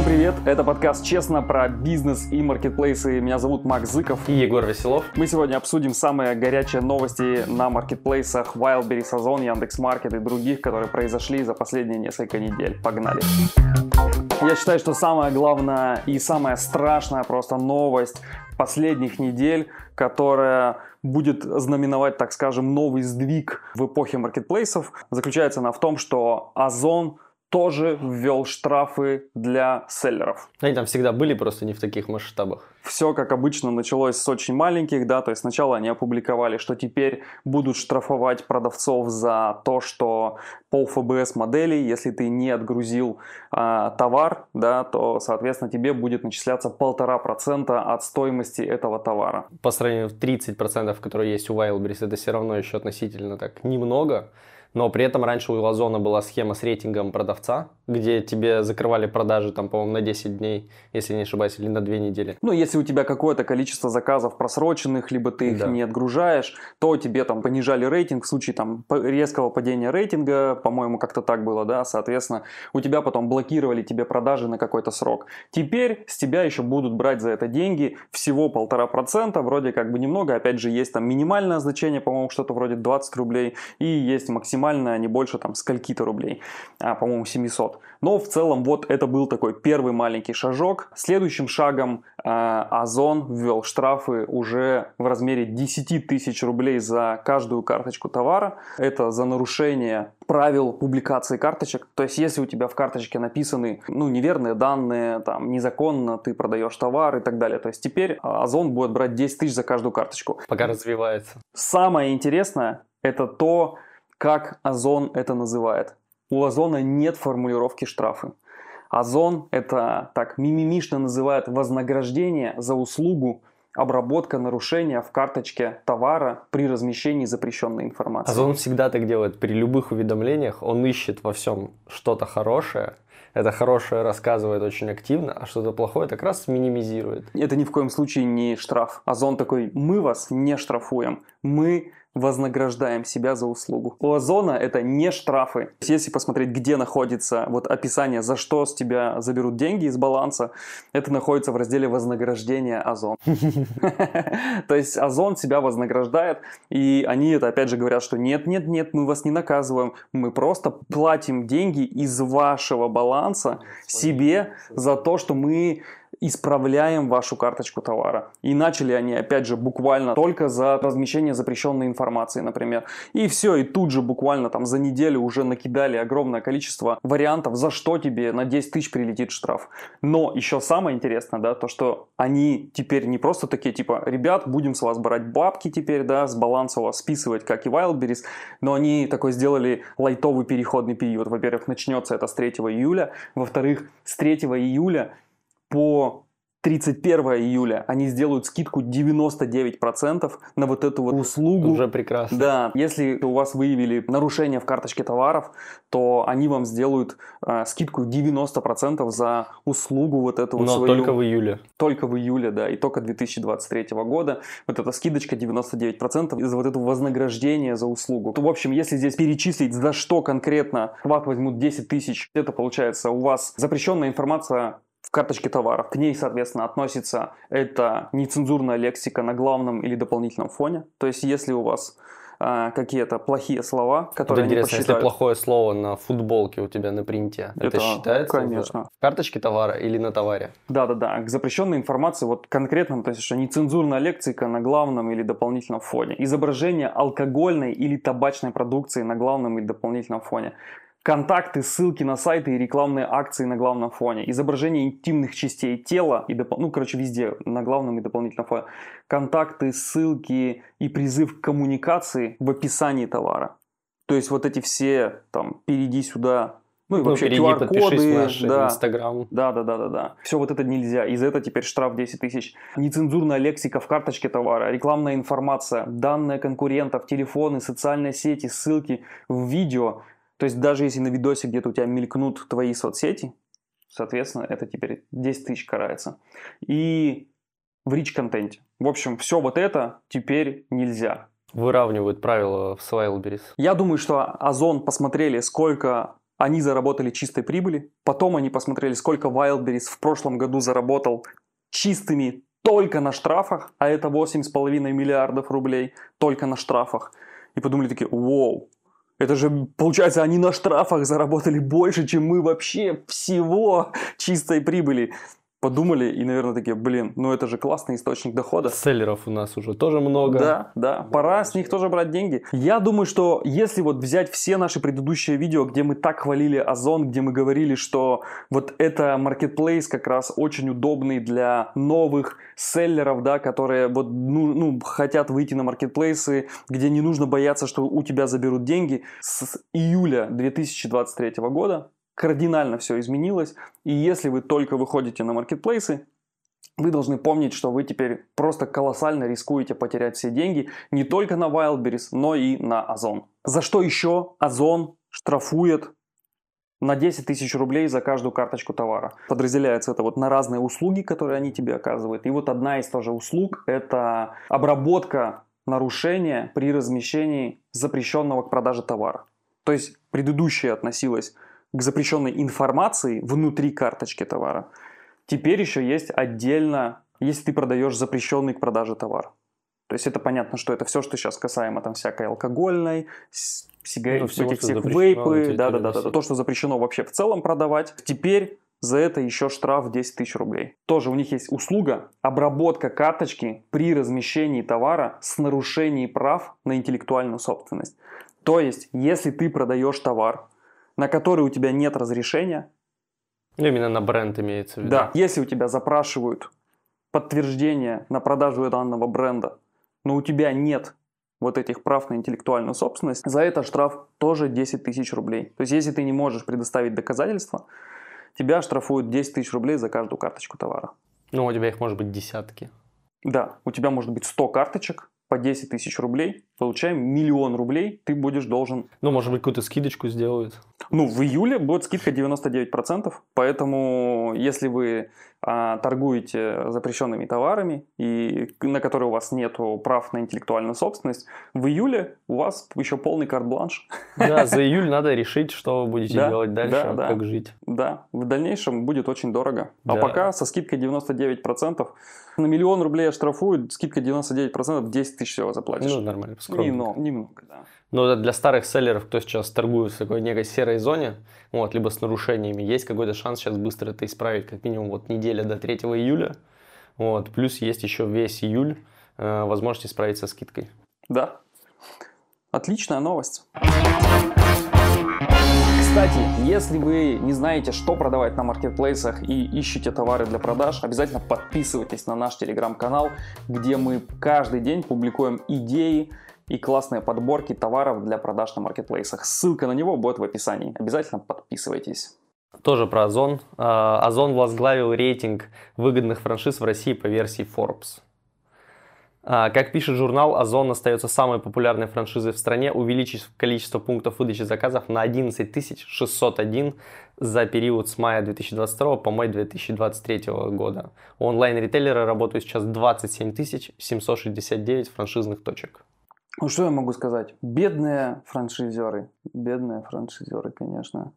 Всем привет! Это подкаст «Честно» про бизнес и маркетплейсы. Меня зовут Макс Зыков. И Егор Веселов. Мы сегодня обсудим самые горячие новости на маркетплейсах Wildberries, Озон, Яндекс.Маркет и других, которые произошли за последние несколько недель. Погнали! Я считаю, что самая главная и самая страшная просто новость последних недель, которая будет знаменовать, так скажем, новый сдвиг в эпохе маркетплейсов, заключается она в том, что Озон тоже ввел штрафы для селлеров. Они там всегда были, просто не в таких масштабах. Все, как обычно, началось с очень маленьких, да, то есть сначала они опубликовали, что теперь будут штрафовать продавцов за то, что по ФБС модели, если ты не отгрузил а, товар, да, то, соответственно, тебе будет начисляться полтора процента от стоимости этого товара. По сравнению с 30 процентов, которые есть у Wildberries, это все равно еще относительно так немного но при этом раньше у Озона была схема с рейтингом продавца, где тебе закрывали продажи, там, по-моему, на 10 дней, если не ошибаюсь, или на 2 недели. Ну, если у тебя какое-то количество заказов просроченных, либо ты их да. не отгружаешь, то тебе там понижали рейтинг в случае там резкого падения рейтинга, по-моему, как-то так было, да, соответственно, у тебя потом блокировали тебе продажи на какой-то срок. Теперь с тебя еще будут брать за это деньги, всего полтора процента, вроде как бы немного, опять же, есть там минимальное значение, по-моему, что-то вроде 20 рублей, и есть максимальное максимально не больше там скольки-то рублей, а, по-моему 700. Но в целом вот это был такой первый маленький шажок. Следующим шагом э, Озон ввел штрафы уже в размере 10 тысяч рублей за каждую карточку товара. Это за нарушение правил публикации карточек. То есть, если у тебя в карточке написаны ну, неверные данные, там, незаконно ты продаешь товар и так далее. То есть, теперь Озон будет брать 10 тысяч за каждую карточку. Пока развивается. Самое интересное, это то, как Озон это называет. У Озона нет формулировки штрафы. Озон это так мимимишно называет вознаграждение за услугу обработка нарушения в карточке товара при размещении запрещенной информации. Озон всегда так делает. При любых уведомлениях он ищет во всем что-то хорошее, это хорошее рассказывает очень активно, а что-то плохое так раз минимизирует. Это ни в коем случае не штраф. Озон такой, мы вас не штрафуем, мы вознаграждаем себя за услугу. У Озона это не штрафы. Если посмотреть, где находится вот описание, за что с тебя заберут деньги из баланса, это находится в разделе вознаграждения Озон. То есть Озон себя вознаграждает, и они это опять же говорят, что нет, нет, нет, мы вас не наказываем, мы просто платим деньги из вашего баланса себе за то, что мы исправляем вашу карточку товара. И начали они, опять же, буквально только за размещение запрещенной информации, например. И все, и тут же буквально там за неделю уже накидали огромное количество вариантов, за что тебе на 10 тысяч прилетит штраф. Но еще самое интересное, да, то, что они теперь не просто такие, типа, ребят, будем с вас брать бабки теперь, да, с баланса у вас списывать, как и Wildberries, но они такой сделали лайтовый переходный период. Во-первых, начнется это с 3 июля, во-вторых, с 3 июля по 31 июля они сделают скидку 99% на вот эту вот услугу. Уже прекрасно. Да, если у вас выявили нарушение в карточке товаров, то они вам сделают э, скидку 90% за услугу вот эту Но свою. только в июле. Только в июле, да, и только 2023 года. Вот эта скидочка 99% из за вот этого вознаграждения за услугу. В общем, если здесь перечислить, за что конкретно вас возьмут 10 тысяч, это получается у вас запрещенная информация в карточке товаров. К ней, соответственно, относится это нецензурная лексика на главном или дополнительном фоне. То есть, если у вас а, какие-то плохие слова, которые вот интересно, если плохое слово на футболке у тебя на принте, это, это считается конечно. в карточке товара или на товаре? Да-да-да, к запрещенной информации, вот конкретно, то есть что нецензурная лексика на главном или дополнительном фоне, изображение алкогольной или табачной продукции на главном или дополнительном фоне, контакты, ссылки на сайты и рекламные акции на главном фоне, изображение интимных частей тела, и доп... ну, короче, везде, на главном и дополнительном фоне, контакты, ссылки и призыв к коммуникации в описании товара. То есть вот эти все, там, перейди сюда, ну и ну, вообще QR-коды, да, Instagram. Да, да, да, да, да. Все вот это нельзя. И за это теперь штраф 10 тысяч. Нецензурная лексика в карточке товара, рекламная информация, данные конкурентов, телефоны, социальные сети, ссылки в видео – то есть даже если на видосе где-то у тебя мелькнут твои соцсети, соответственно, это теперь 10 тысяч карается. И в рич-контенте. В общем, все вот это теперь нельзя. Выравнивают правила в Wildberries. Я думаю, что Озон посмотрели, сколько они заработали чистой прибыли. Потом они посмотрели, сколько Wildberries в прошлом году заработал чистыми только на штрафах, а это 8,5 миллиардов рублей только на штрафах. И подумали такие, вау, это же, получается, они на штрафах заработали больше, чем мы вообще всего чистой прибыли подумали и, наверное, такие, блин, ну это же классный источник дохода. Селлеров у нас уже тоже много. Да, да, пора с них тоже брать деньги. Я думаю, что если вот взять все наши предыдущие видео, где мы так хвалили Озон, где мы говорили, что вот это маркетплейс как раз очень удобный для новых селлеров, да, которые вот ну, ну, хотят выйти на маркетплейсы, где не нужно бояться, что у тебя заберут деньги. С июля 2023 года кардинально все изменилось. И если вы только выходите на маркетплейсы, вы должны помнить, что вы теперь просто колоссально рискуете потерять все деньги не только на Wildberries, но и на Озон. За что еще Озон штрафует на 10 тысяч рублей за каждую карточку товара. Подразделяется это вот на разные услуги, которые они тебе оказывают. И вот одна из тоже услуг – это обработка нарушения при размещении запрещенного к продаже товара. То есть предыдущая относилась к запрещенной информации внутри карточки товара. Теперь еще есть отдельно, если ты продаешь запрещенный к продаже товар. То есть это понятно, что это все, что сейчас касаемо там всякой алкогольной, сигарет, ну, всего, всех вейпы, да, да, да, да, то, что запрещено вообще в целом продавать. Теперь за это еще штраф 10 тысяч рублей. Тоже у них есть услуга обработка карточки при размещении товара с нарушением прав на интеллектуальную собственность. То есть, если ты продаешь товар, на который у тебя нет разрешения. Ну, именно на бренд имеется в виду. Да, если у тебя запрашивают подтверждение на продажу данного бренда, но у тебя нет вот этих прав на интеллектуальную собственность, за это штраф тоже 10 тысяч рублей. То есть, если ты не можешь предоставить доказательства, тебя штрафуют 10 тысяч рублей за каждую карточку товара. Ну, у тебя их может быть десятки. Да, у тебя может быть 100 карточек, по 10 тысяч рублей, получаем миллион рублей, ты будешь должен... Ну, может быть, какую-то скидочку сделают? Ну, в июле будет скидка 99%, поэтому если вы а, торгуете запрещенными товарами, и на которые у вас нет прав на интеллектуальную собственность, в июле у вас еще полный карт-бланш. Да, за июль надо решить, что вы будете да, делать дальше, да, да, как жить. Да, в дальнейшем будет очень дорого. А да. пока со скидкой 99%, на миллион рублей оштрафуют, скидка 99%, 10 тысяч всего заплатишь. Ну, нормально, скромно. Немного, немного, да. Но для старых селлеров, кто сейчас торгует в такой некой серой зоне, вот, либо с нарушениями, есть какой-то шанс сейчас быстро это исправить, как минимум вот неделя до 3 июля. Вот, плюс есть еще весь июль, э, возможность исправить со скидкой. Да. Отличная новость. Кстати, если вы не знаете, что продавать на маркетплейсах и ищете товары для продаж, обязательно подписывайтесь на наш телеграм-канал, где мы каждый день публикуем идеи, и классные подборки товаров для продаж на маркетплейсах. Ссылка на него будет в описании. Обязательно подписывайтесь. Тоже про Озон. А, Озон возглавил рейтинг выгодных франшиз в России по версии Forbes. А, как пишет журнал, Озон остается самой популярной франшизой в стране, увеличив количество пунктов выдачи заказов на 11 601 за период с мая 2022 по май 2023 года. У онлайн-ритейлера работают сейчас 27 769 франшизных точек. Ну что я могу сказать? Бедные франшизеры. Бедные франшизеры, конечно.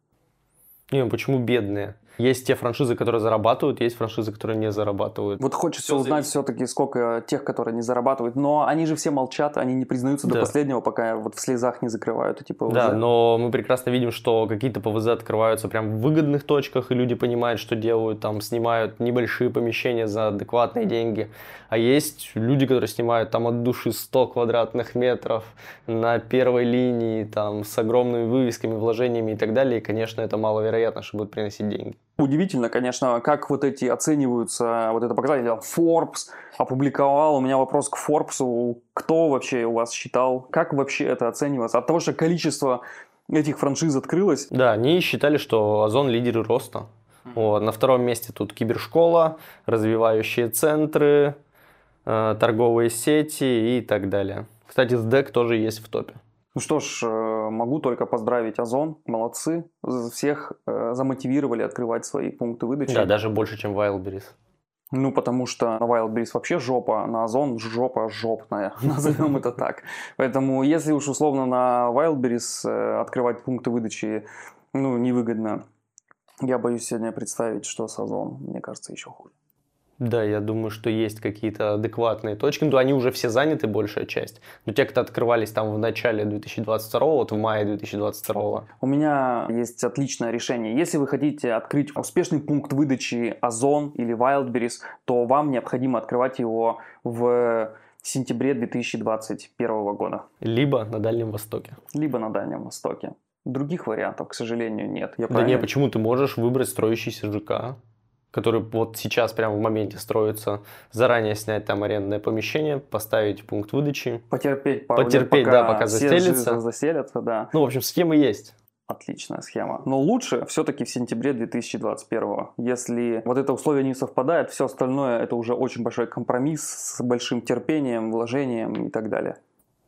Не, почему бедные? Есть те франшизы, которые зарабатывают, есть франшизы, которые не зарабатывают. Вот хочется все узнать все-таки, сколько тех, которые не зарабатывают. Но они же все молчат, они не признаются да. до последнего, пока вот в слезах не закрывают эти ПВЗ. Да, но мы прекрасно видим, что какие-то ПВЗ открываются прям в выгодных точках, и люди понимают, что делают, там снимают небольшие помещения за адекватные деньги. А есть люди, которые снимают там от души 100 квадратных метров на первой линии, там с огромными вывесками, вложениями и так далее. И, конечно, это маловероятно, что будет приносить деньги. Удивительно, конечно, как вот эти оцениваются, вот это показатель, Forbes опубликовал, у меня вопрос к Forbes, кто вообще у вас считал, как вообще это оценивается? От того, что количество этих франшиз открылось? Да, они считали, что Озон лидеры роста. Вот. На втором месте тут кибершкола, развивающие центры, э, торговые сети и так далее. Кстати, SDEC тоже есть в топе. Ну что ж, э, могу только поздравить Озон, молодцы, всех э, замотивировали открывать свои пункты выдачи. Да, даже больше, чем Wildberries. Ну, потому что на Wildberries вообще жопа, на Озон жопа жопная, назовем это так. Поэтому, если уж условно на Wildberries э, открывать пункты выдачи ну, невыгодно. Я боюсь сегодня представить, что с Озон, мне кажется, еще хуже. Да, я думаю, что есть какие-то адекватные точки. Ну, они уже все заняты, большая часть. Но те, кто открывались там в начале 2022, вот в мае 2022. У меня есть отличное решение. Если вы хотите открыть успешный пункт выдачи Озон или Wildberries, то вам необходимо открывать его в сентябре 2021 года. Либо на Дальнем Востоке. Либо на Дальнем Востоке. Других вариантов, к сожалению, нет. Я да правильно... не, почему ты можешь выбрать строящийся ЖК? Который вот сейчас прямо в моменте строится, заранее снять там арендное помещение, поставить пункт выдачи. Потерпеть пару Потерпеть, лет, пока да, пока застелится. заселятся, да. Ну, в общем, схема есть. Отличная схема. Но лучше все-таки в сентябре 2021. Если вот это условие не совпадает, все остальное это уже очень большой компромисс с большим терпением, вложением и так далее.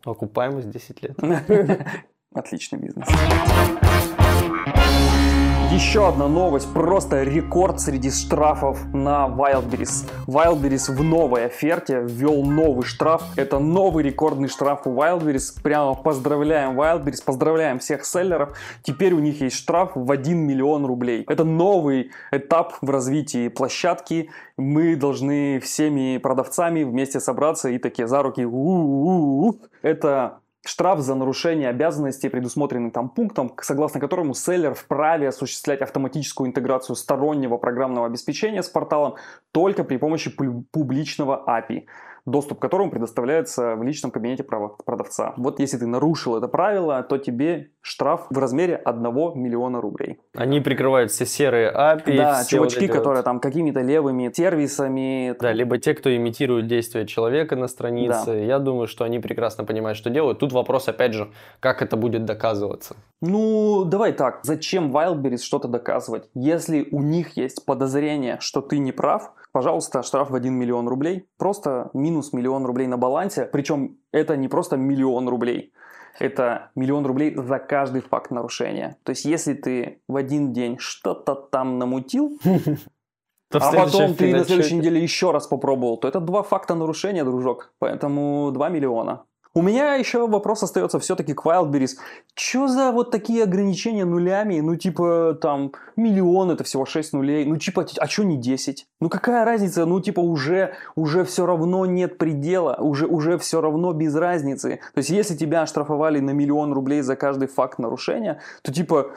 Окупаемость 10 лет. Отличный бизнес. Еще одна новость, просто рекорд среди штрафов на Wildberries. Wildberries в новой оферте ввел новый штраф. Это новый рекордный штраф у Wildberries. Прямо поздравляем Wildberries, поздравляем всех селлеров. Теперь у них есть штраф в 1 миллион рублей. Это новый этап в развитии площадки. Мы должны всеми продавцами вместе собраться и такие за руки. У-у-у-у. Это штраф за нарушение обязанностей, предусмотренный там пунктом, согласно которому селлер вправе осуществлять автоматическую интеграцию стороннего программного обеспечения с порталом только при помощи публичного API доступ к которому предоставляется в личном кабинете продавца. Вот если ты нарушил это правило, то тебе штраф в размере 1 миллиона рублей. Они прикрывают все серые API. Да, чувачки, вот которые вот... там какими-то левыми сервисами. Да, либо те, кто имитирует действия человека на странице. Да. Я думаю, что они прекрасно понимают, что делают. Тут вопрос, опять же, как это будет доказываться. Ну, давай так. Зачем Wildberries что-то доказывать? Если у них есть подозрение, что ты не прав, пожалуйста, штраф в 1 миллион рублей. Просто минус миллион рублей на балансе. Причем это не просто миллион рублей. Это миллион рублей за каждый факт нарушения. То есть, если ты в один день что-то там намутил, а потом ты на следующей неделе еще раз попробовал, то это два факта нарушения, дружок. Поэтому 2 миллиона. У меня еще вопрос остается все-таки к Wildberries. Что за вот такие ограничения нулями? Ну, типа, там, миллион, это всего 6 нулей. Ну, типа, а что не 10? Ну, какая разница? Ну, типа, уже, уже все равно нет предела. Уже, уже все равно без разницы. То есть, если тебя оштрафовали на миллион рублей за каждый факт нарушения, то, типа,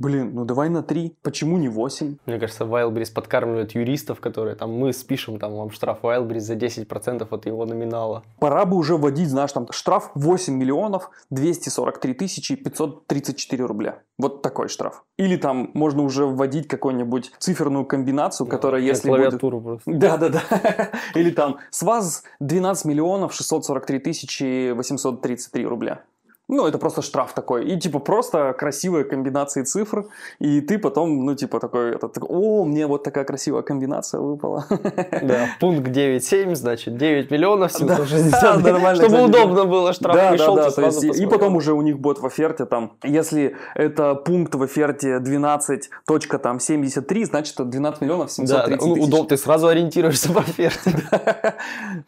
Блин, ну давай на 3, почему не 8? Мне кажется, Wildberries подкармливает юристов, которые там, мы спишем там вам штраф Wildberries за 10% от его номинала. Пора бы уже вводить, знаешь, там штраф 8 миллионов 243 тысячи 534 рубля. Вот такой штраф. Или там можно уже вводить какую-нибудь циферную комбинацию, да, которая если клавиатуру будет... просто. Да-да-да. Или там с вас 12 миллионов 643 тысячи 833 рубля. Ну, это просто штраф такой. И, типа, просто красивые комбинации цифр. И ты потом, ну, типа, такой, это, такой о, мне вот такая красивая комбинация выпала. Да, пункт 9.7, значит, 9 миллионов 760. Да, нормально. Чтобы кстати, удобно было, штраф да, пришел, да, да, то есть, И потом уже у них будет в оферте там, если это пункт в оферте 12.73, значит, это 12 миллионов 730 да, ну, удобно, ты сразу ориентируешься в оферте.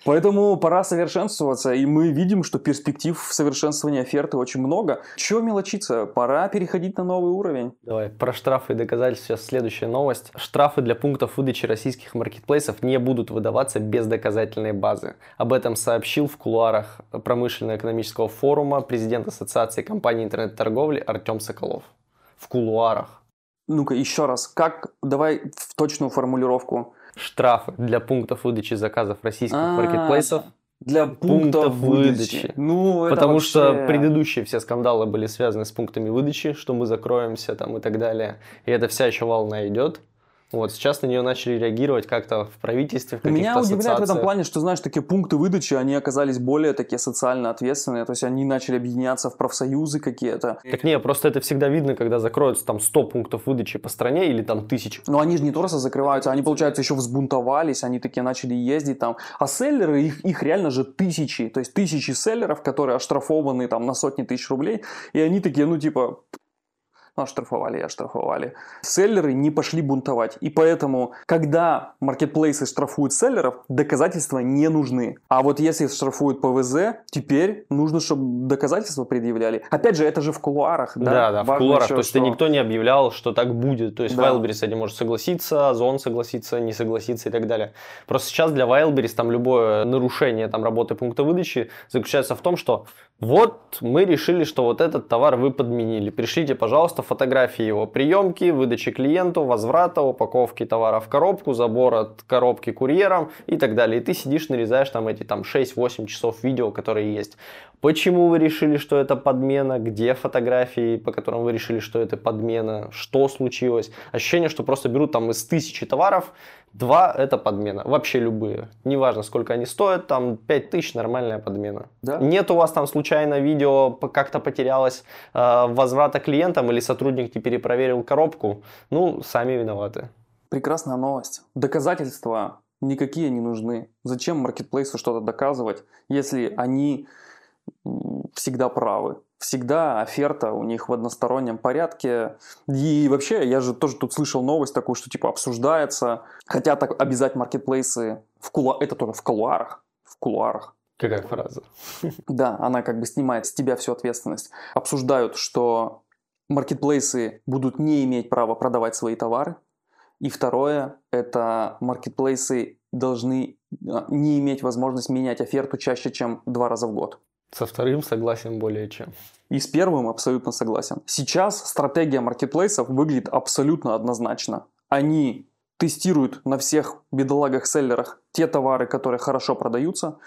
Поэтому пора совершенствоваться, и мы видим, что перспектив совершенствования оферты карты очень много. Чего мелочиться? Пора переходить на новый уровень. Давай, про штрафы и доказательства сейчас следующая новость. Штрафы для пунктов выдачи российских маркетплейсов не будут выдаваться без доказательной базы. Об этом сообщил в кулуарах промышленно-экономического форума президент Ассоциации компаний интернет-торговли Артем Соколов. В кулуарах. Ну-ка, еще раз, как, давай в точную формулировку. Штрафы для пунктов выдачи заказов российских А-а-а. маркетплейсов для пунктов, пунктов выдачи. выдачи. Ну, Потому вообще... что предыдущие все скандалы были связаны с пунктами выдачи, что мы закроемся там и так далее. И это вся еще волна идет. Вот, сейчас на нее начали реагировать как-то в правительстве, в Меня удивляет в этом плане, что, знаешь, такие пункты выдачи, они оказались более такие социально ответственные, то есть они начали объединяться в профсоюзы какие-то. Так не, просто это всегда видно, когда закроются там 100 пунктов выдачи по стране или там тысяч. Но они же не только закрываются, они, получается, еще взбунтовались, они такие начали ездить там. А селлеры, их, их реально же тысячи, то есть тысячи селлеров, которые оштрафованы там на сотни тысяч рублей, и они такие, ну, типа, ну, оштрафовали и оштрафовали. Селлеры не пошли бунтовать. И поэтому, когда маркетплейсы штрафуют селлеров, доказательства не нужны. А вот если штрафуют ПВЗ, теперь нужно, чтобы доказательства предъявляли. Опять же, это же в кулуарах. Да, да, да в кулуарах. Еще, То есть что... никто не объявлял, что так будет. То есть да. Wildberries с этим может согласиться, Озон согласиться, не согласиться и так далее. Просто сейчас для Wildberries там любое нарушение там, работы пункта выдачи заключается в том, что вот мы решили, что вот этот товар вы подменили. Пришлите, пожалуйста, фотографии его приемки, выдачи клиенту, возврата, упаковки товара в коробку, забор от коробки курьером и так далее. И ты сидишь, нарезаешь там эти там 6-8 часов видео, которые есть. Почему вы решили, что это подмена? Где фотографии, по которым вы решили, что это подмена? Что случилось? Ощущение, что просто берут там из тысячи товаров, два это подмена. Вообще любые. Неважно, сколько они стоят, там 5000 нормальная подмена. Да? Нет у вас там случайно видео как-то потерялось э, возврата клиентам или сотрудник не перепроверил коробку? Ну, сами виноваты. Прекрасная новость. Доказательства никакие не нужны. Зачем маркетплейсу что-то доказывать, если они всегда правы. Всегда оферта у них в одностороннем порядке. И вообще, я же тоже тут слышал новость такую, что типа обсуждается, хотят обязать маркетплейсы в кулу... это тоже в кулуарах. В кулуарах. Какая фраза? Да, она как бы снимает с тебя всю ответственность. Обсуждают, что маркетплейсы будут не иметь права продавать свои товары. И второе, это маркетплейсы должны а, не иметь возможность менять оферту чаще, чем два раза в год. Со вторым согласен более чем. И с первым абсолютно согласен. Сейчас стратегия маркетплейсов выглядит абсолютно однозначно. Они тестируют на всех бедолагах-селлерах те товары, которые хорошо продаются,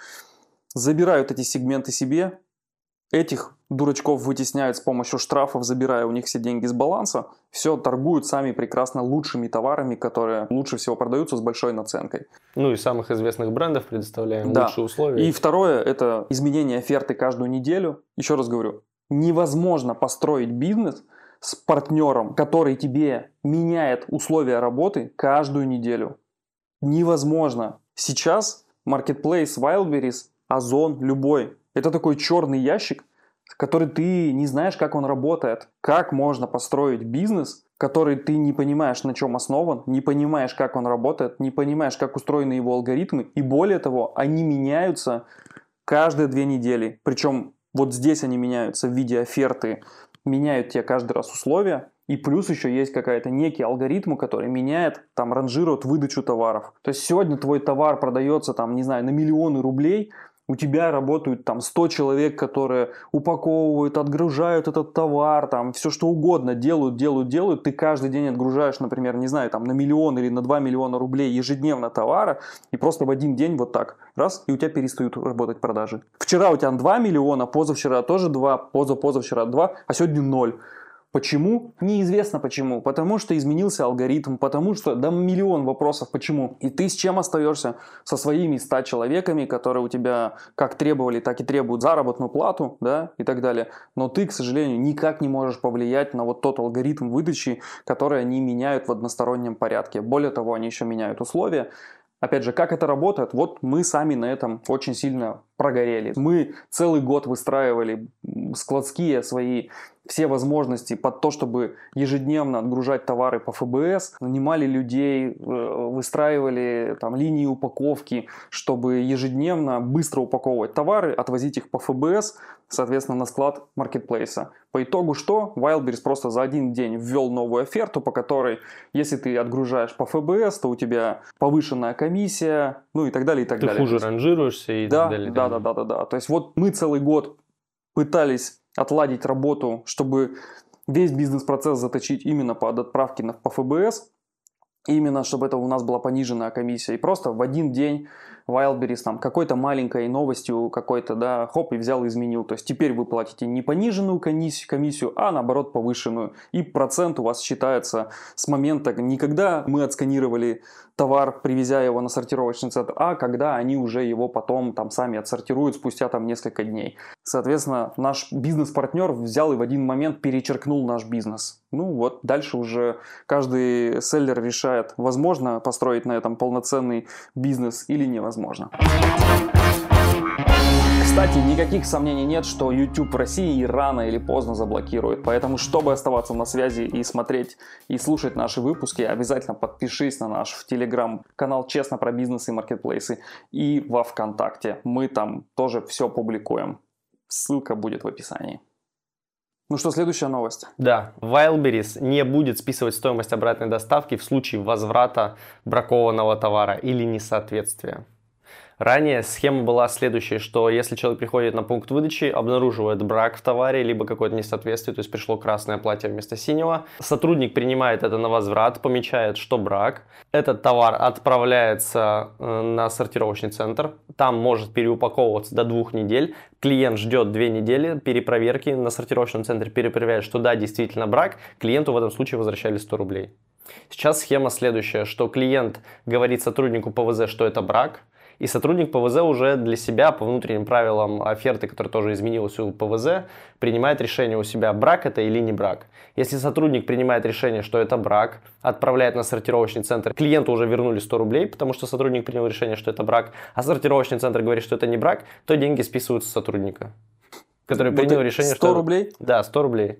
забирают эти сегменты себе, Этих дурачков вытесняют с помощью штрафов, забирая у них все деньги с баланса. Все торгуют сами прекрасно лучшими товарами, которые лучше всего продаются с большой наценкой. Ну и самых известных брендов предоставляем да. лучшие условия. И второе – это изменение оферты каждую неделю. Еще раз говорю, невозможно построить бизнес с партнером, который тебе меняет условия работы каждую неделю. Невозможно. Сейчас Marketplace Wildberries, Озон, любой это такой черный ящик, который ты не знаешь, как он работает. Как можно построить бизнес, который ты не понимаешь, на чем основан, не понимаешь, как он работает, не понимаешь, как устроены его алгоритмы. И более того, они меняются каждые две недели. Причем вот здесь они меняются в виде оферты, меняют тебе каждый раз условия. И плюс еще есть какая-то некий алгоритм, который меняет, там, ранжирует выдачу товаров. То есть сегодня твой товар продается, там, не знаю, на миллионы рублей, у тебя работают там 100 человек, которые упаковывают, отгружают этот товар, там все что угодно делают, делают, делают, ты каждый день отгружаешь, например, не знаю, там на миллион или на 2 миллиона рублей ежедневно товара, и просто в один день вот так, раз, и у тебя перестают работать продажи. Вчера у тебя 2 миллиона, позавчера тоже 2, позапозавчера 2, а сегодня 0. Почему? Неизвестно почему. Потому что изменился алгоритм, потому что, да, миллион вопросов почему. И ты с чем остаешься? Со своими 100 человеками, которые у тебя как требовали, так и требуют заработную плату, да, и так далее. Но ты, к сожалению, никак не можешь повлиять на вот тот алгоритм выдачи, который они меняют в одностороннем порядке. Более того, они еще меняют условия. Опять же, как это работает? Вот мы сами на этом очень сильно прогорели. Мы целый год выстраивали складские свои все возможности под то, чтобы ежедневно отгружать товары по ФБС, нанимали людей, э, выстраивали там линии упаковки, чтобы ежедневно быстро упаковывать товары, отвозить их по ФБС, соответственно, на склад маркетплейса. По итогу что? Wildberries просто за один день ввел новую оферту, по которой, если ты отгружаешь по ФБС, то у тебя повышенная комиссия, ну и так далее, и так ты далее. Ты хуже ранжируешься и да, так далее. Да, да, да, да, да. То есть вот мы целый год пытались отладить работу, чтобы весь бизнес-процесс заточить именно под отправки на, по ФБС, именно чтобы это у нас была пониженная комиссия. И просто в один день Wildberries там какой-то маленькой новостью какой-то, да, хоп, и взял и изменил. То есть теперь вы платите не пониженную комиссию, а наоборот повышенную. И процент у вас считается с момента, не когда мы отсканировали товар, привезя его на сортировочный центр, а когда они уже его потом там сами отсортируют спустя там несколько дней. Соответственно, наш бизнес-партнер взял и в один момент перечеркнул наш бизнес. Ну вот, дальше уже каждый селлер решает, возможно построить на этом полноценный бизнес или невозможно. Кстати, никаких сомнений нет, что YouTube в России рано или поздно заблокирует. Поэтому, чтобы оставаться на связи и смотреть и слушать наши выпуски, обязательно подпишись на наш в Telegram канал «Честно про бизнес и маркетплейсы» и во ВКонтакте. Мы там тоже все публикуем. Ссылка будет в описании. Ну что, следующая новость. Да, Wildberries не будет списывать стоимость обратной доставки в случае возврата бракованного товара или несоответствия. Ранее схема была следующая, что если человек приходит на пункт выдачи, обнаруживает брак в товаре, либо какое-то несоответствие, то есть пришло красное платье вместо синего, сотрудник принимает это на возврат, помечает, что брак, этот товар отправляется э, на сортировочный центр, там может переупаковываться до двух недель, клиент ждет две недели перепроверки на сортировочном центре, перепроверяет, что да, действительно брак, клиенту в этом случае возвращали 100 рублей. Сейчас схема следующая, что клиент говорит сотруднику ПВЗ, что это брак, и сотрудник ПВЗ уже для себя по внутренним правилам оферты, которая тоже изменилась у ПВЗ, принимает решение у себя, брак это или не брак. Если сотрудник принимает решение, что это брак, отправляет на сортировочный центр, клиенту уже вернули 100 рублей, потому что сотрудник принял решение, что это брак, а сортировочный центр говорит, что это не брак, то деньги списываются с сотрудника, который Вот принял решение, 100 что... рублей? Да, 100 рублей.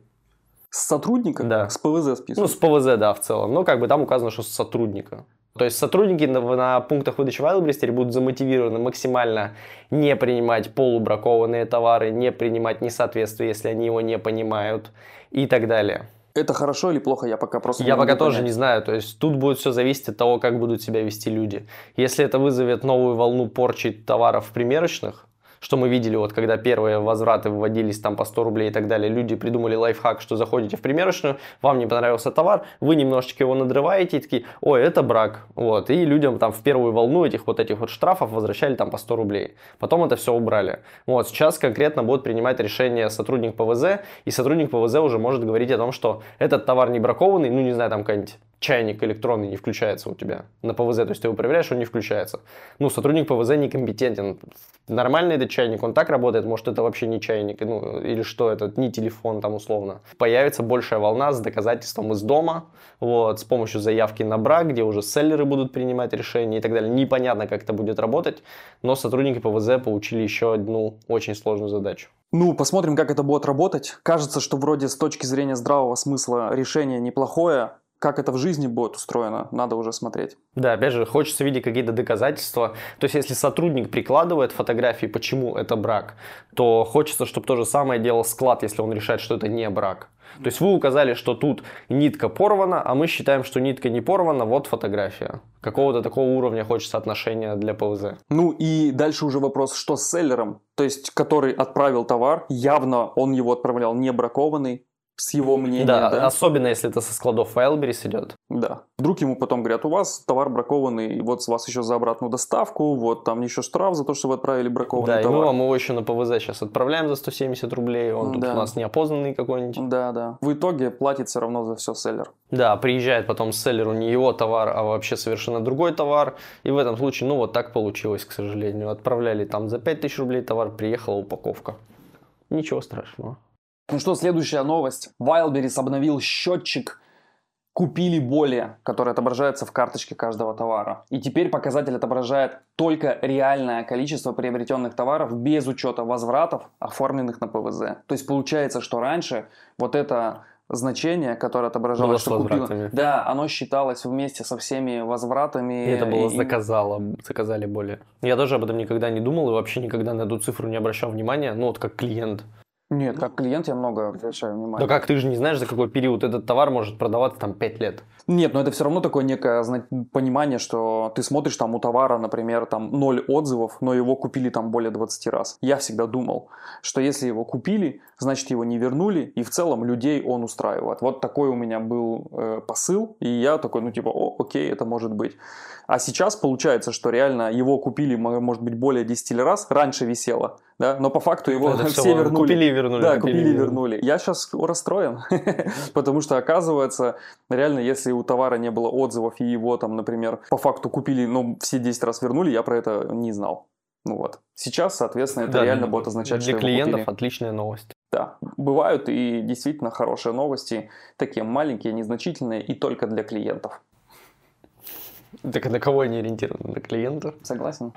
С сотрудника? Да. С ПВЗ Ну, списывают? с ПВЗ, да, в целом. Но как бы там указано, что с сотрудника. То есть сотрудники на, на пунктах выдачи Wildberries будут замотивированы максимально не принимать полубракованные товары, не принимать несоответствие, если они его не понимают и так далее. Это хорошо или плохо? Я пока просто Я не пока тоже понять. не знаю. То есть тут будет все зависеть от того, как будут себя вести люди. Если это вызовет новую волну порчи товаров в примерочных, что мы видели, вот когда первые возвраты вводились там по 100 рублей и так далее, люди придумали лайфхак, что заходите в примерочную, вам не понравился товар, вы немножечко его надрываете и такие, ой, это брак. Вот, и людям там в первую волну этих вот этих вот штрафов возвращали там по 100 рублей. Потом это все убрали. Вот, сейчас конкретно будет принимать решение сотрудник ПВЗ, и сотрудник ПВЗ уже может говорить о том, что этот товар не бракованный, ну не знаю, там какой-нибудь чайник электронный не включается у тебя на ПВЗ, то есть ты его проверяешь, он не включается. Ну, сотрудник ПВЗ некомпетентен. Нормальный этот чайник, он так работает, может это вообще не чайник, ну, или что это, не телефон там условно. Появится большая волна с доказательством из дома, вот, с помощью заявки на брак, где уже селлеры будут принимать решения и так далее. Непонятно, как это будет работать, но сотрудники ПВЗ получили еще одну очень сложную задачу. Ну, посмотрим, как это будет работать. Кажется, что вроде с точки зрения здравого смысла решение неплохое. Как это в жизни будет устроено, надо уже смотреть. Да, опять же, хочется видеть какие-то доказательства. То есть, если сотрудник прикладывает фотографии, почему это брак, то хочется, чтобы то же самое делал склад, если он решает, что это не брак. То есть вы указали, что тут нитка порвана, а мы считаем, что нитка не порвана, вот фотография. Какого-то такого уровня хочется отношения для ПВЗ. Ну и дальше уже вопрос, что с селлером, то есть который отправил товар, явно он его отправлял не бракованный, с его мнением, да, да? особенно если это со складов Wildberries идет. Да. Вдруг ему потом говорят, у вас товар бракованный, вот с вас еще за обратную доставку, вот там еще штраф за то, что вы отправили бракованный Да, и мы товар. вам его еще на ПВЗ сейчас отправляем за 170 рублей, он тут Да. у нас неопознанный какой-нибудь. Да, да. В итоге платит все равно за все селлер. Да, приезжает потом селлеру не его товар, а вообще совершенно другой товар. И в этом случае, ну вот так получилось, к сожалению. Отправляли там за 5000 рублей товар, приехала упаковка. Ничего страшного. Ну что, следующая новость. Wildberries обновил счетчик «Купили более», который отображается в карточке каждого товара. И теперь показатель отображает только реальное количество приобретенных товаров без учета возвратов, оформленных на ПВЗ. То есть получается, что раньше вот это значение, которое отображалось, Было что возвратами. да, оно считалось вместе со всеми возвратами. И это было и- заказало, заказали более. Я тоже об этом никогда не думал и вообще никогда на эту цифру не обращал внимания, ну вот как клиент. Нет, как клиент я много обращаю Да внимание. как ты же не знаешь, за какой период этот товар может продаваться там 5 лет. Нет, но это все равно такое некое понимание, что ты смотришь там у товара, например, там 0 отзывов, но его купили там более 20 раз. Я всегда думал, что если его купили, значит его не вернули, и в целом людей он устраивает. Вот такой у меня был э, посыл, и я такой, ну типа, о, окей, это может быть. А сейчас получается, что реально его купили, мо- может быть, более 10 раз, раньше висело, да, но по факту его Это все вернули. Купили и вернули. Да, купили и вернули. Я сейчас расстроен, потому что оказывается, реально, если у товара не было отзывов и его там, например, по факту купили, но все 10 раз вернули, я про это не знал. Ну вот. Сейчас, соответственно, это Да, реально будет означать, что Для клиентов купили. отличная новость. Да, бывают и действительно хорошие новости, такие маленькие, незначительные и только для клиентов. Так а на кого они ориентированы? На клиентов? Согласен?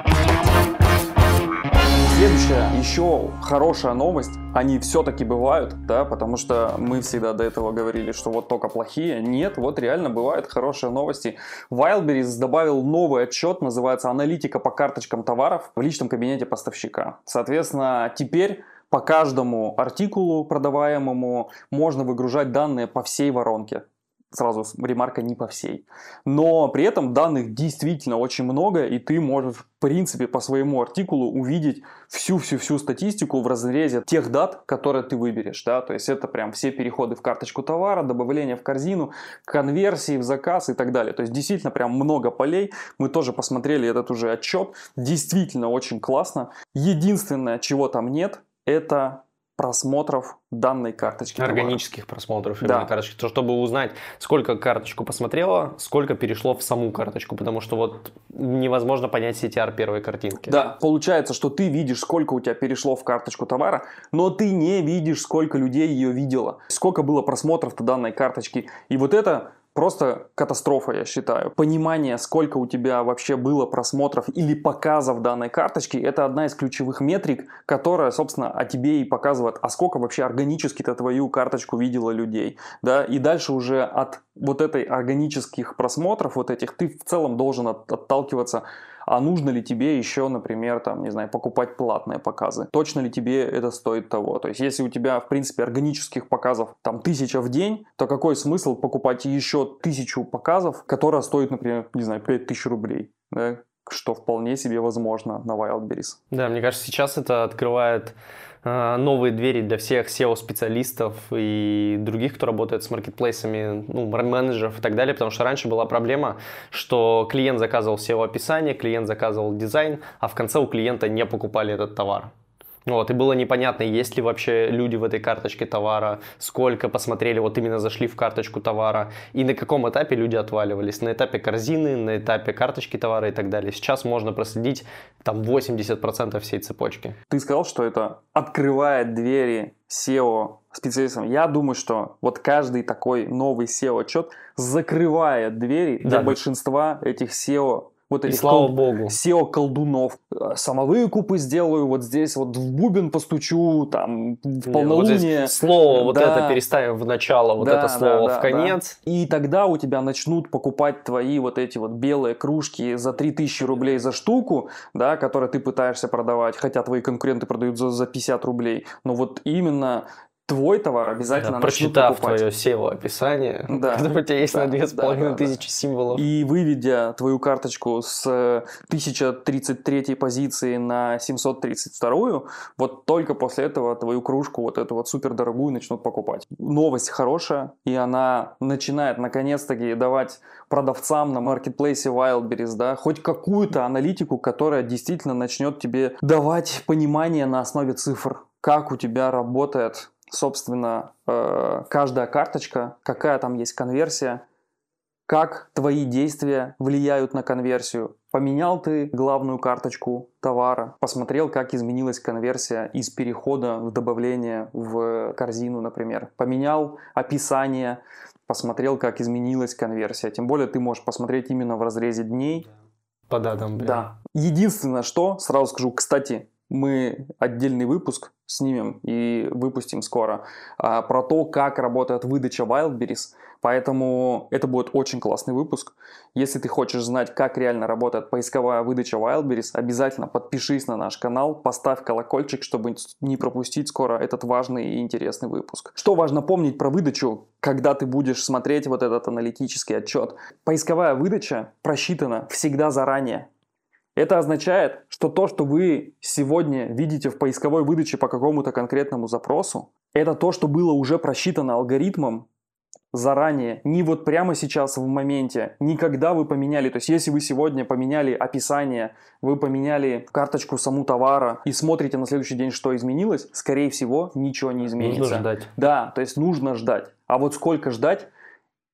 Следующая еще хорошая новость, они все-таки бывают, да, потому что мы всегда до этого говорили, что вот только плохие. Нет, вот реально бывают хорошие новости. Wildberries добавил новый отчет, называется «Аналитика по карточкам товаров» в личном кабинете поставщика. Соответственно, теперь по каждому артикулу продаваемому можно выгружать данные по всей воронке сразу ремарка не по всей. Но при этом данных действительно очень много, и ты можешь, в принципе, по своему артикулу увидеть всю-всю-всю статистику в разрезе тех дат, которые ты выберешь. Да? То есть это прям все переходы в карточку товара, добавление в корзину, конверсии в заказ и так далее. То есть действительно прям много полей. Мы тоже посмотрели этот уже отчет. Действительно очень классно. Единственное, чего там нет, это просмотров данной карточки. Органических товара. просмотров да. карточки. То, чтобы узнать, сколько карточку посмотрела, сколько перешло в саму карточку, потому что вот невозможно понять CTR первой картинки. Да, получается, что ты видишь, сколько у тебя перешло в карточку товара, но ты не видишь, сколько людей ее видело, сколько было просмотров данной карточки. И вот это просто катастрофа, я считаю. Понимание, сколько у тебя вообще было просмотров или показов данной карточки, это одна из ключевых метрик, которая, собственно, о тебе и показывает, а сколько вообще органически-то твою карточку видела людей. Да? И дальше уже от вот этой органических просмотров, вот этих, ты в целом должен от, отталкиваться а нужно ли тебе еще, например, там, не знаю, покупать платные показы? Точно ли тебе это стоит того? То есть, если у тебя, в принципе, органических показов там тысяча в день, то какой смысл покупать еще тысячу показов, которая стоит, например, не знаю, 5000 рублей? Да? что вполне себе возможно на Wildberries. Да, мне кажется, сейчас это открывает новые двери для всех SEO-специалистов и других, кто работает с маркетплейсами, ну, менеджеров и так далее, потому что раньше была проблема, что клиент заказывал SEO-описание, клиент заказывал дизайн, а в конце у клиента не покупали этот товар. Вот, и было непонятно, есть ли вообще люди в этой карточке товара, сколько посмотрели, вот именно зашли в карточку товара, и на каком этапе люди отваливались, на этапе корзины, на этапе карточки товара и так далее. Сейчас можно проследить там 80% всей цепочки. Ты сказал, что это открывает двери SEO специалистам. Я думаю, что вот каждый такой новый SEO-отчет закрывает двери для да. большинства этих SEO вот этих слава кол... богу. SEO-колдунов. Э, Самовыкупы сделаю, вот здесь вот в бубен постучу, там, в полнолуние. Вот слово вот это переставим в начало, вот да, это слово да, да, в конец. Да. И тогда у тебя начнут покупать твои вот эти вот белые кружки за 3000 рублей за штуку, да, которые ты пытаешься продавать, хотя твои конкуренты продают за, за 50 рублей. Но вот именно твой товар обязательно да, Прочитав покупать. твое SEO-описание, да. которое у тебя есть да, на 2500 да, тысячи да. символов. И выведя твою карточку с 1033 позиции на 732, вот только после этого твою кружку, вот эту вот супер дорогую, начнут покупать. Новость хорошая, и она начинает наконец-таки давать продавцам на маркетплейсе Wildberries, да, хоть какую-то аналитику, которая действительно начнет тебе давать понимание на основе цифр, как у тебя работает собственно, э, каждая карточка, какая там есть конверсия, как твои действия влияют на конверсию. Поменял ты главную карточку товара, посмотрел, как изменилась конверсия из перехода в добавление в корзину, например. Поменял описание, посмотрел, как изменилась конверсия. Тем более ты можешь посмотреть именно в разрезе дней. По датам. Да. Единственное, что, сразу скажу, кстати, мы отдельный выпуск снимем и выпустим скоро а, про то, как работает выдача Wildberries. Поэтому это будет очень классный выпуск. Если ты хочешь знать, как реально работает поисковая выдача Wildberries, обязательно подпишись на наш канал, поставь колокольчик, чтобы не пропустить скоро этот важный и интересный выпуск. Что важно помнить про выдачу, когда ты будешь смотреть вот этот аналитический отчет? Поисковая выдача просчитана всегда заранее. Это означает, что то, что вы сегодня видите в поисковой выдаче по какому-то конкретному запросу, это то, что было уже просчитано алгоритмом заранее, не вот прямо сейчас в моменте, никогда вы поменяли, то есть если вы сегодня поменяли описание, вы поменяли карточку саму товара и смотрите на следующий день, что изменилось, скорее всего, ничего не изменится. Нужно ждать. Да, то есть нужно ждать. А вот сколько ждать,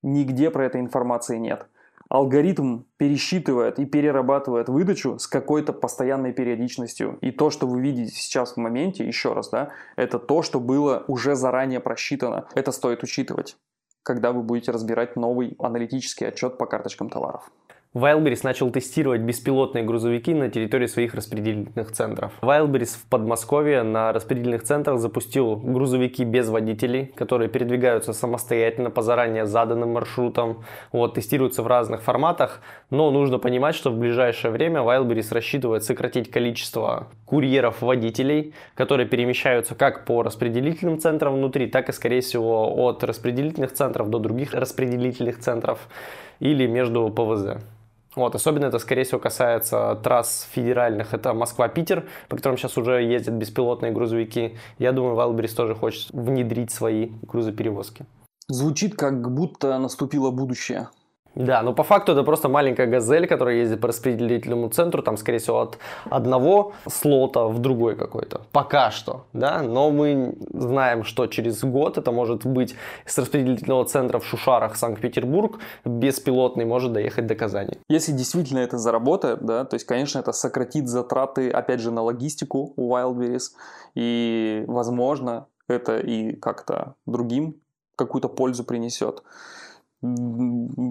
нигде про этой информации нет алгоритм пересчитывает и перерабатывает выдачу с какой-то постоянной периодичностью. И то, что вы видите сейчас в моменте, еще раз, да, это то, что было уже заранее просчитано. Это стоит учитывать, когда вы будете разбирать новый аналитический отчет по карточкам товаров. Wildberries начал тестировать беспилотные грузовики на территории своих распределительных центров. Wildberries в Подмосковье на распределительных центрах запустил грузовики без водителей, которые передвигаются самостоятельно по заранее заданным маршрутам. Вот, тестируются в разных форматах, но нужно понимать, что в ближайшее время Wildberries рассчитывает сократить количество курьеров-водителей, которые перемещаются как по распределительным центрам внутри, так и, скорее всего, от распределительных центров до других распределительных центров или между ПВЗ. Вот, особенно это, скорее всего, касается трасс федеральных. Это Москва-Питер, по которым сейчас уже ездят беспилотные грузовики. Я думаю, Wildberries тоже хочет внедрить свои грузоперевозки. Звучит, как будто наступило будущее. Да, но по факту это просто маленькая газель, которая ездит по распределительному центру, там, скорее всего, от одного слота в другой какой-то. Пока что, да, но мы знаем, что через год это может быть с распределительного центра в Шушарах, Санкт-Петербург, беспилотный может доехать до Казани. Если действительно это заработает, да, то есть, конечно, это сократит затраты, опять же, на логистику у Wildberries, и, возможно, это и как-то другим какую-то пользу принесет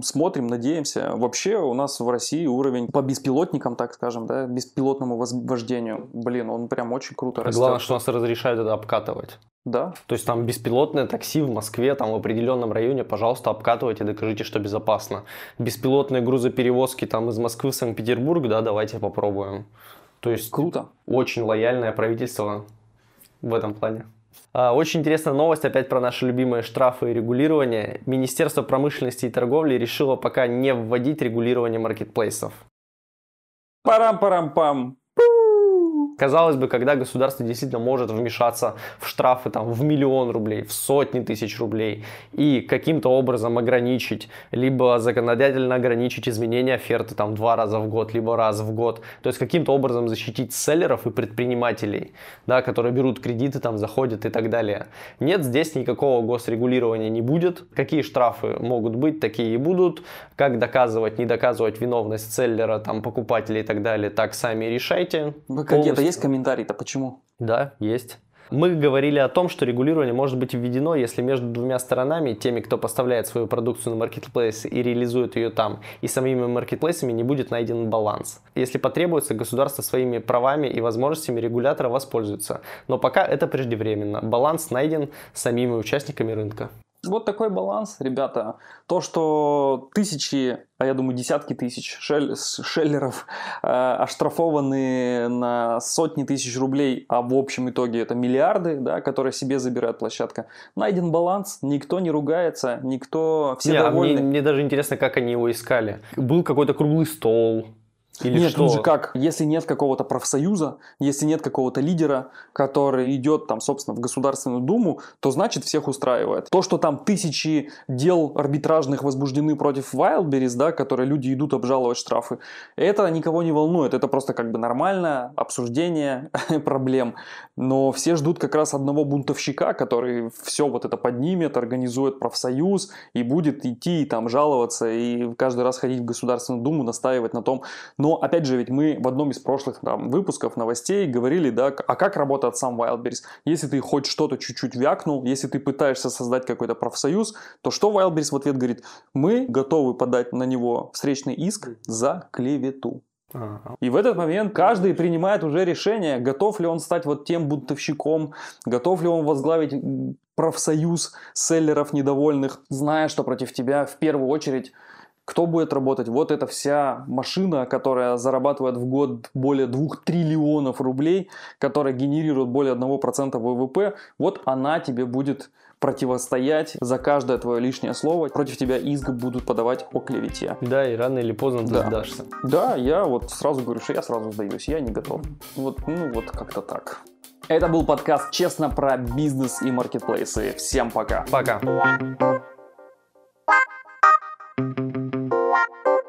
смотрим, надеемся. Вообще у нас в России уровень по беспилотникам, так скажем, да, беспилотному вождению, блин, он прям очень круто растет. Главное, что нас разрешают это обкатывать. Да. То есть там беспилотное такси в Москве, там в определенном районе, пожалуйста, обкатывайте, докажите, что безопасно. Беспилотные грузоперевозки там из Москвы в Санкт-Петербург, да, давайте попробуем. То есть круто. Очень лояльное правительство в этом плане. А, очень интересная новость опять про наши любимые штрафы и регулирование. Министерство промышленности и торговли решило пока не вводить регулирование маркетплейсов. Парам-парам-пам. Казалось бы, когда государство действительно может вмешаться в штрафы там, в миллион рублей, в сотни тысяч рублей и каким-то образом ограничить, либо законодательно ограничить изменение оферты там, два раза в год, либо раз в год, то есть каким-то образом защитить селлеров и предпринимателей, да, которые берут кредиты, там, заходят и так далее. Нет, здесь никакого госрегулирования не будет. Какие штрафы могут быть, такие и будут. Как доказывать, не доказывать виновность селлера, там, покупателей и так далее, так сами решайте. Вы какие-то есть комментарий-то? Почему? Да, есть. Мы говорили о том, что регулирование может быть введено, если между двумя сторонами, теми, кто поставляет свою продукцию на маркетплейс и реализует ее там, и самими маркетплейсами не будет найден баланс. Если потребуется, государство своими правами и возможностями регулятора воспользуется. Но пока это преждевременно. Баланс найден самими участниками рынка. Вот такой баланс, ребята. То, что тысячи, а я думаю десятки тысяч шель, шеллеров э, оштрафованы на сотни тысяч рублей, а в общем итоге это миллиарды, да, которые себе забирает площадка. Найден баланс, никто не ругается, никто, все не, довольны. А мне, мне даже интересно, как они его искали. Был какой-то круглый стол, или нет, что? тут же как, если нет какого-то профсоюза, если нет какого-то лидера, который идет там, собственно, в Государственную Думу, то значит всех устраивает. То, что там тысячи дел арбитражных возбуждены против Wildberries, да, которые люди идут обжаловать штрафы, это никого не волнует. Это просто как бы нормальное обсуждение проблем. Но все ждут как раз одного бунтовщика, который все вот это поднимет, организует профсоюз и будет идти и там жаловаться и каждый раз ходить в Государственную Думу, настаивать на том, но, опять же, ведь мы в одном из прошлых там, выпусков новостей говорили, да, а как работает сам Wildberries. Если ты хоть что-то чуть-чуть вякнул, если ты пытаешься создать какой-то профсоюз, то что Wildberries в ответ говорит? Мы готовы подать на него встречный иск за клевету. И в этот момент каждый принимает уже решение, готов ли он стать вот тем бунтовщиком, готов ли он возглавить профсоюз селлеров недовольных, зная, что против тебя в первую очередь кто будет работать? Вот эта вся машина, которая зарабатывает в год более 2 триллионов рублей, которая генерирует более 1% ВВП, вот она тебе будет противостоять за каждое твое лишнее слово. Против тебя иск будут подавать о клевете. Да, и рано или поздно да. ты сдашься. Да, я вот сразу говорю, что я сразу сдаюсь, я не готов. Вот, ну вот как-то так. Это был подкаст «Честно про бизнес и маркетплейсы». Всем пока. Пока. Thank you.